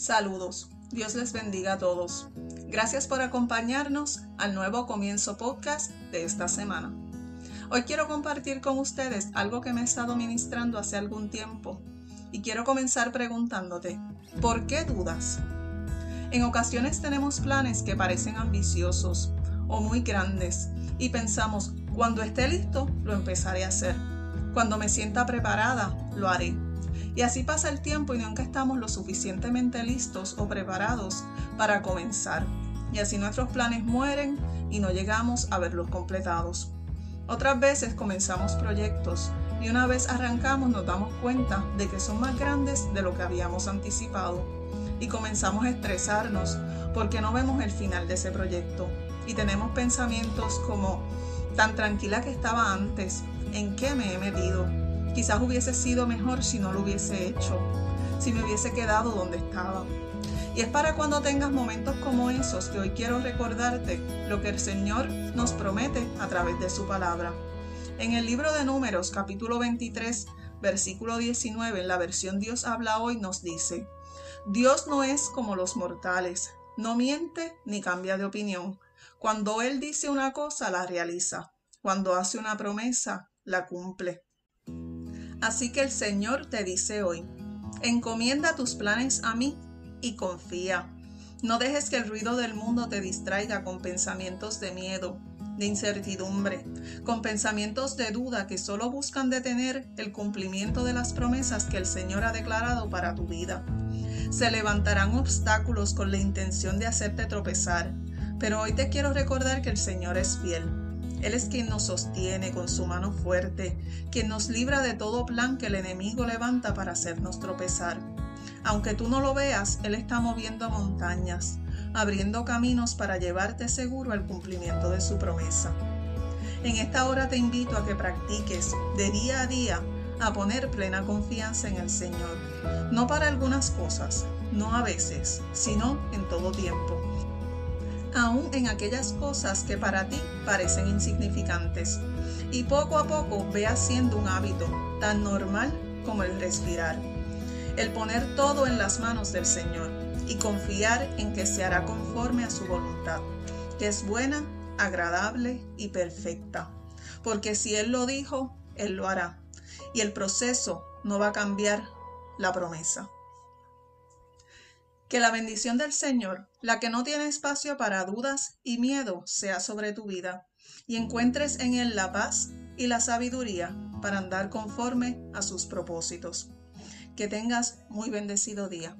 Saludos, Dios les bendiga a todos. Gracias por acompañarnos al nuevo comienzo podcast de esta semana. Hoy quiero compartir con ustedes algo que me he estado ministrando hace algún tiempo y quiero comenzar preguntándote, ¿por qué dudas? En ocasiones tenemos planes que parecen ambiciosos o muy grandes y pensamos, cuando esté listo, lo empezaré a hacer. Cuando me sienta preparada, lo haré. Y así pasa el tiempo y nunca estamos lo suficientemente listos o preparados para comenzar. Y así nuestros planes mueren y no llegamos a verlos completados. Otras veces comenzamos proyectos y una vez arrancamos nos damos cuenta de que son más grandes de lo que habíamos anticipado. Y comenzamos a estresarnos porque no vemos el final de ese proyecto. Y tenemos pensamientos como, tan tranquila que estaba antes, ¿en qué me he metido? Quizás hubiese sido mejor si no lo hubiese hecho, si me hubiese quedado donde estaba. Y es para cuando tengas momentos como esos que hoy quiero recordarte lo que el Señor nos promete a través de su palabra. En el libro de Números, capítulo 23, versículo 19, en la versión Dios habla hoy, nos dice, Dios no es como los mortales, no miente ni cambia de opinión. Cuando Él dice una cosa, la realiza. Cuando hace una promesa, la cumple. Así que el Señor te dice hoy, encomienda tus planes a mí y confía. No dejes que el ruido del mundo te distraiga con pensamientos de miedo, de incertidumbre, con pensamientos de duda que solo buscan detener el cumplimiento de las promesas que el Señor ha declarado para tu vida. Se levantarán obstáculos con la intención de hacerte tropezar, pero hoy te quiero recordar que el Señor es fiel él es quien nos sostiene con su mano fuerte, quien nos libra de todo plan que el enemigo levanta para hacernos tropezar. Aunque tú no lo veas, Él está moviendo montañas, abriendo caminos para llevarte seguro al cumplimiento de su promesa. En esta hora te invito a que practiques de día a día a poner plena confianza en el Señor, no para algunas cosas, no a veces, sino en todo tiempo aún en aquellas cosas que para ti parecen insignificantes. Y poco a poco ve haciendo un hábito tan normal como el respirar. El poner todo en las manos del Señor y confiar en que se hará conforme a su voluntad, que es buena, agradable y perfecta. Porque si Él lo dijo, Él lo hará. Y el proceso no va a cambiar la promesa. Que la bendición del Señor, la que no tiene espacio para dudas y miedo, sea sobre tu vida y encuentres en Él la paz y la sabiduría para andar conforme a sus propósitos. Que tengas muy bendecido día.